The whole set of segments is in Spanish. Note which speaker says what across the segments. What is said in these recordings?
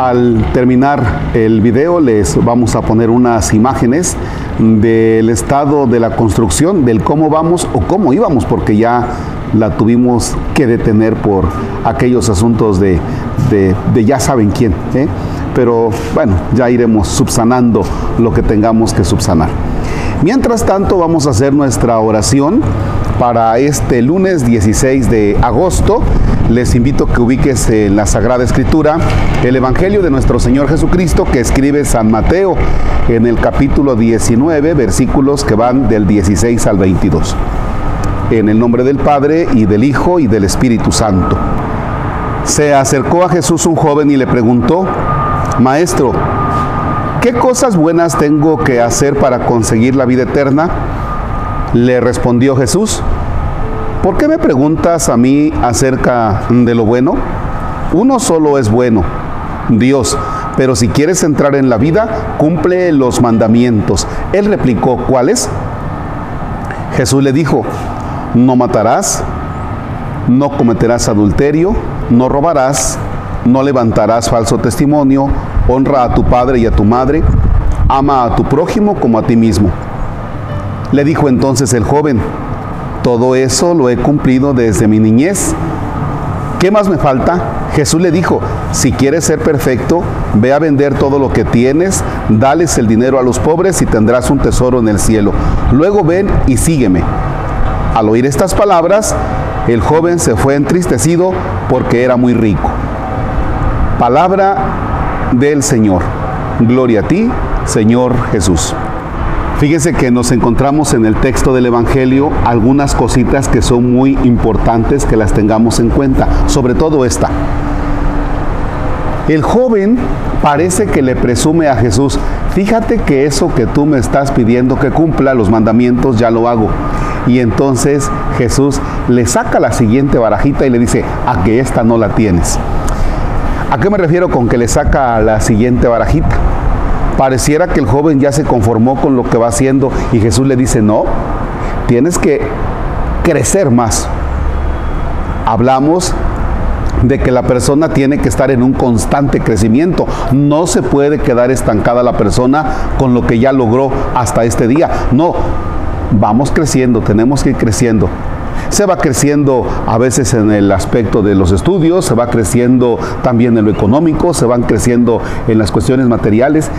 Speaker 1: Al terminar el video les vamos a poner unas imágenes del estado de la construcción, del cómo vamos o cómo íbamos, porque ya la tuvimos que detener por aquellos asuntos de, ya saben quién. ¿eh? Pero bueno, ya iremos subsanando lo que tengamos que subsanar. Mientras tanto, vamos a hacer nuestra oración para este lunes 16 de agosto. Les invito a que ubiques en la Sagrada Escritura el Evangelio de nuestro Señor Jesucristo que escribe San Mateo en el capítulo 19, versículos que van del 16 al 22. En el nombre del Padre y del Hijo y del Espíritu Santo. Se acercó a Jesús un joven y le preguntó, Maestro, ¿qué cosas buenas tengo que hacer para conseguir la vida eterna? Le respondió Jesús, ¿por qué me preguntas a mí acerca de lo bueno? Uno solo es bueno, Dios, pero si quieres entrar en la vida, cumple los mandamientos. Él replicó, ¿cuáles? Jesús le dijo, no matarás, no cometerás adulterio, no robarás, no levantarás falso testimonio, honra a tu padre y a tu madre, ama a tu prójimo como a ti mismo. Le dijo entonces el joven, todo eso lo he cumplido desde mi niñez. ¿Qué más me falta? Jesús le dijo, si quieres ser perfecto, ve a vender todo lo que tienes, dales el dinero a los pobres y tendrás un tesoro en el cielo. Luego ven y sígueme. Al oír estas palabras, el joven se fue entristecido porque era muy rico. Palabra del Señor. Gloria a ti, Señor Jesús. Fíjense que nos encontramos en el texto del Evangelio algunas cositas que son muy importantes que las tengamos en cuenta, sobre todo esta. El joven parece que le presume a Jesús, fíjate que eso que tú me estás pidiendo que cumpla los mandamientos ya lo hago. Y entonces Jesús le saca la siguiente barajita y le dice, a que esta no la tienes. ¿A qué me refiero con que le saca la siguiente barajita? Pareciera que el joven ya se conformó con lo que va haciendo y Jesús le dice, no, tienes que crecer más. Hablamos de que la persona tiene que estar en un constante crecimiento. No se puede quedar estancada la persona con lo que ya logró hasta este día. No, vamos creciendo, tenemos que ir creciendo. Se va creciendo a veces en el aspecto de los estudios, se va creciendo también en lo económico, se van creciendo en las cuestiones materiales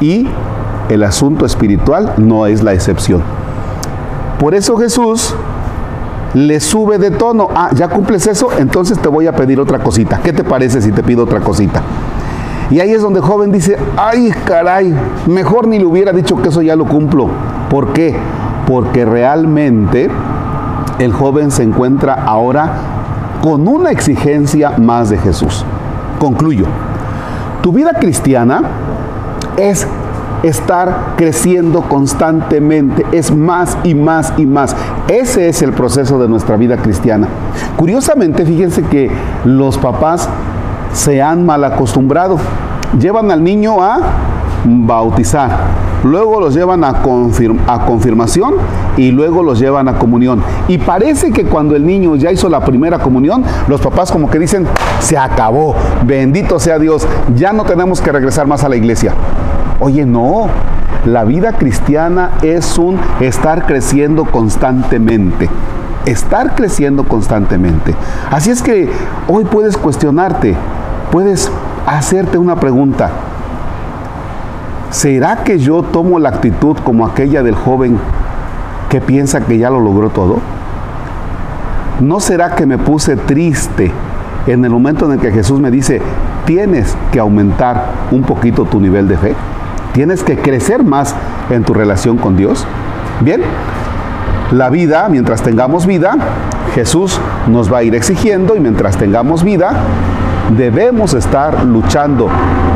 Speaker 1: y el asunto espiritual no es la excepción. Por eso Jesús le sube de tono. Ah, ya cumples eso, entonces te voy a pedir otra cosita. ¿Qué te parece si te pido otra cosita? Y ahí es donde el joven dice, ay caray, mejor ni le hubiera dicho que eso ya lo cumplo. ¿Por qué? Porque realmente el joven se encuentra ahora con una exigencia más de Jesús. Concluyo. Tu vida cristiana es estar creciendo constantemente, es más y más y más. Ese es el proceso de nuestra vida cristiana. Curiosamente, fíjense que los papás se han mal acostumbrado. Llevan al niño a bautizar, luego los llevan a, confirmación y luego los llevan a comunión. Y parece que cuando el niño ya hizo la primera comunión, los papás como que dicen, se acabó, bendito sea Dios, ya no tenemos que regresar más a la iglesia. Oye, no, la vida cristiana es un estar creciendo constantemente. Estar creciendo constantemente. Así es que hoy puedes cuestionarte, puedes hacerte una pregunta. ¿Será que yo tomo la actitud como aquella del joven que piensa que ya lo logró todo? ¿No será que me puse triste en el momento en el que Jesús me dice, tienes que aumentar un poquito tu nivel de fe? Tienes que crecer más en tu relación con Dios. Bien, la vida, mientras tengamos vida, Jesús nos va a ir exigiendo y mientras tengamos vida, debemos estar luchando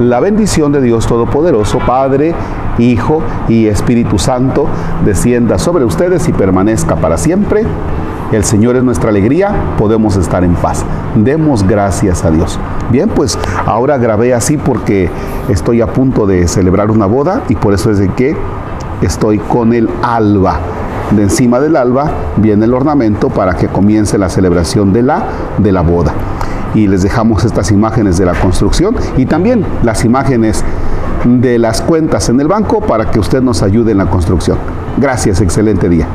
Speaker 1: la bendición de Dios Todopoderoso, Padre, Hijo y Espíritu Santo, descienda sobre ustedes y permanezca para siempre. El Señor es nuestra alegría, podemos estar en paz. Demos gracias a Dios. Bien, pues ahora grabé así porque estoy a punto de celebrar una boda y por eso es de que estoy con el alba. De encima del alba viene el ornamento para que comience la celebración de la, de la boda. Y les dejamos estas imágenes de la construcción y también las imágenes de las cuentas en el banco para que usted nos ayude en la construcción. Gracias, excelente día.